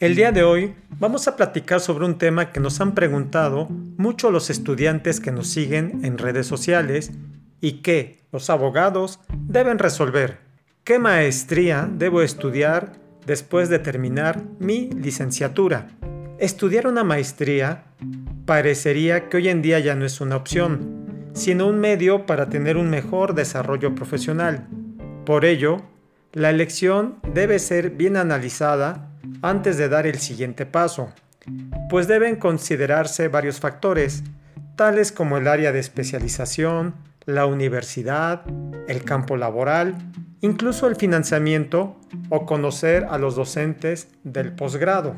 El día de hoy vamos a platicar sobre un tema que nos han preguntado mucho los estudiantes que nos siguen en redes sociales y que los abogados deben resolver. ¿Qué maestría debo estudiar después de terminar mi licenciatura? Estudiar una maestría parecería que hoy en día ya no es una opción, sino un medio para tener un mejor desarrollo profesional. Por ello, la elección debe ser bien analizada antes de dar el siguiente paso, pues deben considerarse varios factores, tales como el área de especialización, la universidad, el campo laboral, incluso el financiamiento o conocer a los docentes del posgrado.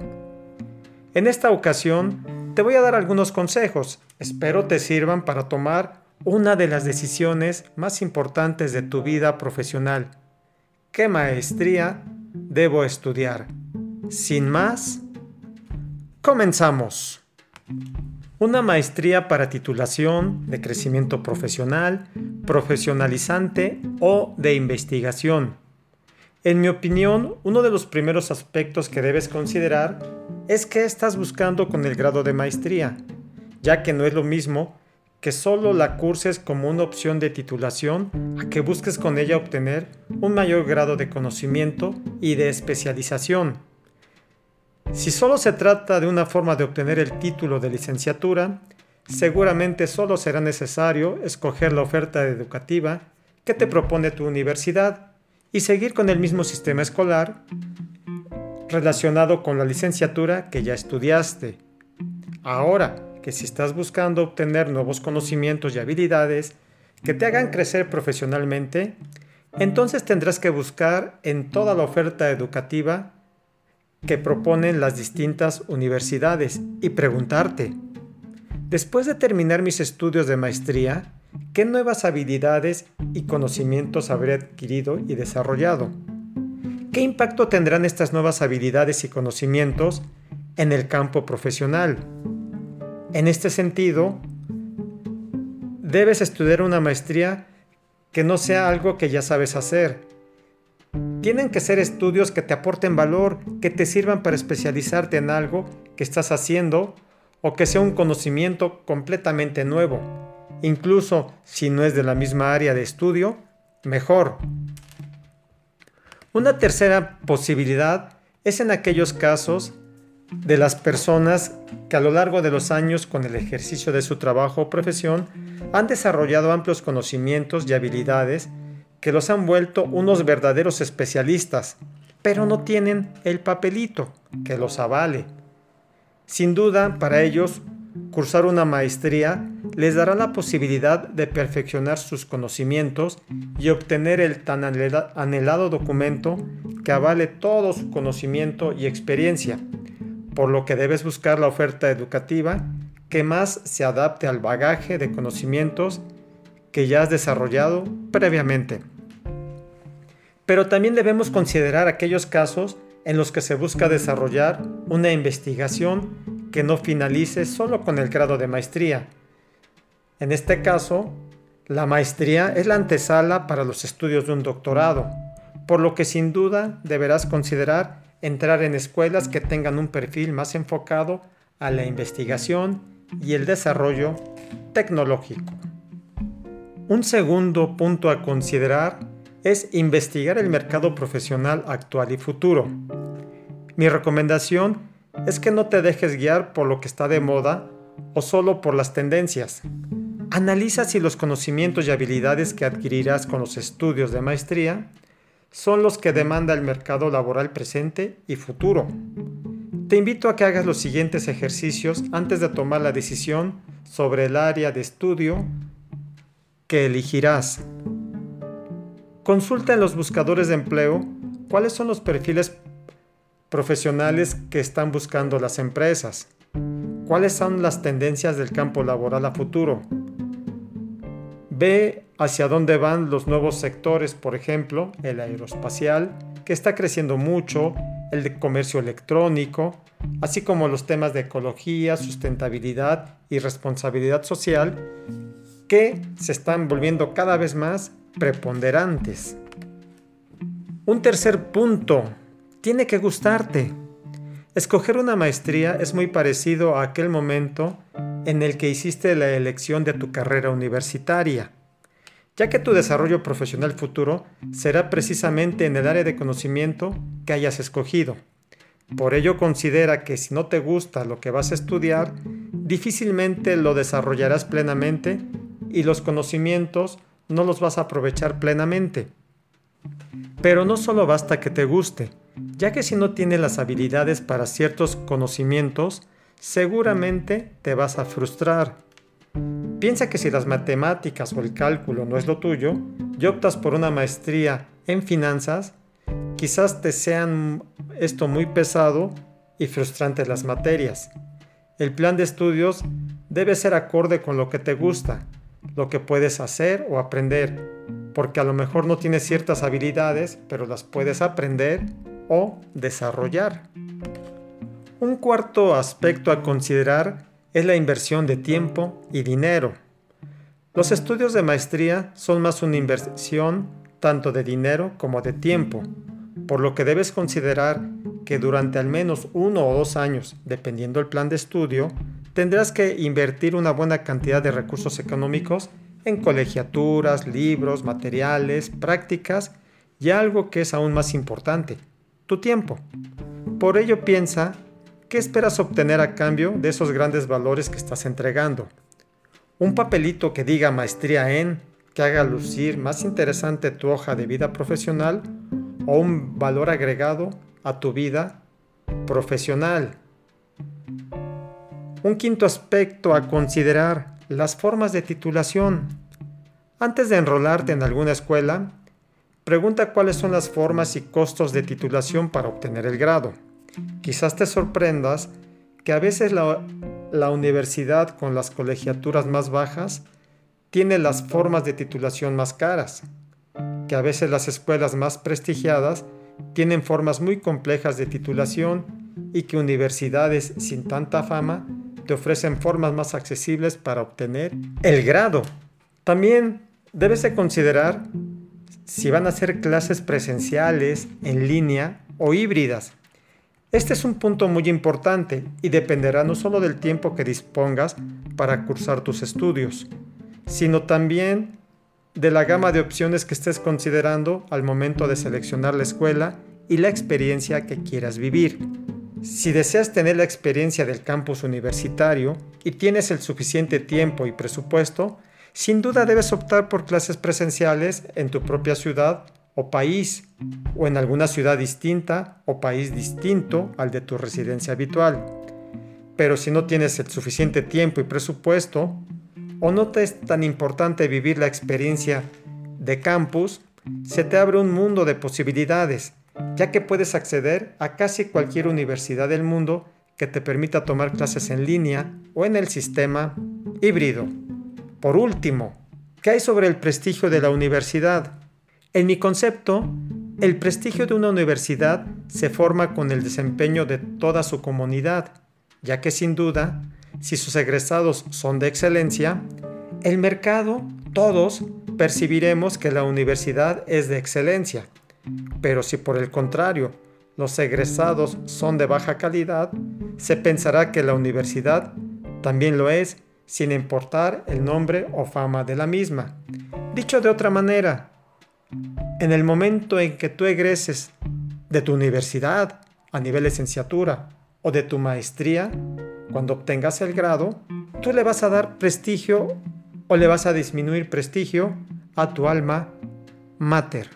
En esta ocasión te voy a dar algunos consejos, espero te sirvan para tomar una de las decisiones más importantes de tu vida profesional. ¿Qué maestría debo estudiar? Sin más, comenzamos. Una maestría para titulación de crecimiento profesional, profesionalizante o de investigación. En mi opinión, uno de los primeros aspectos que debes considerar es qué estás buscando con el grado de maestría, ya que no es lo mismo que solo la curses como una opción de titulación a que busques con ella obtener un mayor grado de conocimiento y de especialización. Si solo se trata de una forma de obtener el título de licenciatura, seguramente solo será necesario escoger la oferta educativa que te propone tu universidad y seguir con el mismo sistema escolar relacionado con la licenciatura que ya estudiaste. Ahora que si estás buscando obtener nuevos conocimientos y habilidades que te hagan crecer profesionalmente, entonces tendrás que buscar en toda la oferta educativa que proponen las distintas universidades y preguntarte, después de terminar mis estudios de maestría, ¿qué nuevas habilidades y conocimientos habré adquirido y desarrollado? ¿Qué impacto tendrán estas nuevas habilidades y conocimientos en el campo profesional? En este sentido, debes estudiar una maestría que no sea algo que ya sabes hacer, tienen que ser estudios que te aporten valor, que te sirvan para especializarte en algo que estás haciendo o que sea un conocimiento completamente nuevo. Incluso si no es de la misma área de estudio, mejor. Una tercera posibilidad es en aquellos casos de las personas que a lo largo de los años con el ejercicio de su trabajo o profesión han desarrollado amplios conocimientos y habilidades que los han vuelto unos verdaderos especialistas, pero no tienen el papelito que los avale. Sin duda, para ellos, cursar una maestría les dará la posibilidad de perfeccionar sus conocimientos y obtener el tan anhelado documento que avale todo su conocimiento y experiencia, por lo que debes buscar la oferta educativa que más se adapte al bagaje de conocimientos que ya has desarrollado previamente. Pero también debemos considerar aquellos casos en los que se busca desarrollar una investigación que no finalice solo con el grado de maestría. En este caso, la maestría es la antesala para los estudios de un doctorado, por lo que sin duda deberás considerar entrar en escuelas que tengan un perfil más enfocado a la investigación y el desarrollo tecnológico. Un segundo punto a considerar es investigar el mercado profesional actual y futuro. Mi recomendación es que no te dejes guiar por lo que está de moda o solo por las tendencias. Analiza si los conocimientos y habilidades que adquirirás con los estudios de maestría son los que demanda el mercado laboral presente y futuro. Te invito a que hagas los siguientes ejercicios antes de tomar la decisión sobre el área de estudio que elegirás. Consulta en los buscadores de empleo cuáles son los perfiles profesionales que están buscando las empresas, cuáles son las tendencias del campo laboral a futuro. Ve hacia dónde van los nuevos sectores, por ejemplo, el aeroespacial, que está creciendo mucho, el de comercio electrónico, así como los temas de ecología, sustentabilidad y responsabilidad social, que se están volviendo cada vez más preponderantes. Un tercer punto, tiene que gustarte. Escoger una maestría es muy parecido a aquel momento en el que hiciste la elección de tu carrera universitaria, ya que tu desarrollo profesional futuro será precisamente en el área de conocimiento que hayas escogido. Por ello considera que si no te gusta lo que vas a estudiar, difícilmente lo desarrollarás plenamente y los conocimientos no los vas a aprovechar plenamente. Pero no solo basta que te guste, ya que si no tienes las habilidades para ciertos conocimientos, seguramente te vas a frustrar. Piensa que si las matemáticas o el cálculo no es lo tuyo y optas por una maestría en finanzas, quizás te sean esto muy pesado y frustrante las materias. El plan de estudios debe ser acorde con lo que te gusta, lo que puedes hacer o aprender, porque a lo mejor no tienes ciertas habilidades, pero las puedes aprender o desarrollar. Un cuarto aspecto a considerar es la inversión de tiempo y dinero. Los estudios de maestría son más una inversión tanto de dinero como de tiempo, por lo que debes considerar que durante al menos uno o dos años, dependiendo el plan de estudio, tendrás que invertir una buena cantidad de recursos económicos en colegiaturas, libros, materiales, prácticas y algo que es aún más importante, tu tiempo. Por ello piensa, ¿qué esperas obtener a cambio de esos grandes valores que estás entregando? Un papelito que diga maestría en, que haga lucir más interesante tu hoja de vida profesional o un valor agregado a tu vida profesional. Un quinto aspecto a considerar, las formas de titulación. Antes de enrolarte en alguna escuela, pregunta cuáles son las formas y costos de titulación para obtener el grado. Quizás te sorprendas que a veces la, universidad con las colegiaturas más bajas tiene las formas de titulación más caras, que a veces las escuelas más prestigiadas tienen formas muy complejas de titulación y que universidades sin tanta fama te ofrecen formas más accesibles para obtener el grado. También debes de considerar si van a ser clases presenciales, en línea o híbridas. Este es un punto muy importante y dependerá no solo del tiempo que dispongas para cursar tus estudios, sino también de la gama de opciones que estés considerando al momento de seleccionar la escuela y la experiencia que quieras vivir. Si deseas tener la experiencia del campus universitario y tienes el suficiente tiempo y presupuesto, sin duda debes optar por clases presenciales en tu propia ciudad o país, o en alguna ciudad distinta o país distinto al de tu residencia habitual. Pero si no tienes el suficiente tiempo y presupuesto, o no te es tan importante vivir la experiencia de campus, se te abre un mundo de posibilidades, ya que puedes acceder a casi cualquier universidad del mundo que te permita tomar clases en línea o en el sistema híbrido. Por último, ¿qué hay sobre el prestigio de la universidad? En mi concepto, el prestigio de una universidad se forma con el desempeño de toda su comunidad, ya que sin duda si sus egresados son de excelencia, el mercado, todos, percibiremos que la universidad es de excelencia. Pero si por el contrario los egresados son de baja calidad, se pensará que la universidad también lo es, sin importar el nombre o fama de la misma. Dicho de otra manera, en el momento en que tú egreses de tu universidad a nivel licenciatura o de tu maestría, cuando obtengas el grado, tú le vas a dar prestigio o le vas a disminuir prestigio a tu alma mater.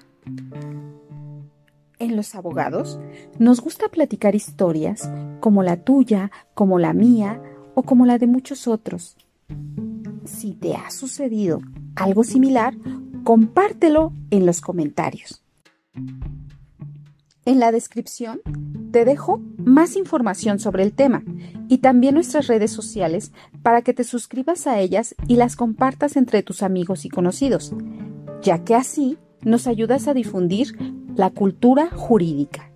En los abogados nos gusta platicar historias como la tuya, como la mía o como la de muchos otros. Si te ha sucedido algo similar, compártelo en los comentarios. En la descripción te dejo más información sobre el tema y también nuestras redes sociales para que te suscribas a ellas y las compartas entre tus amigos y conocidos, ya que así nos ayudas a difundir la cultura jurídica.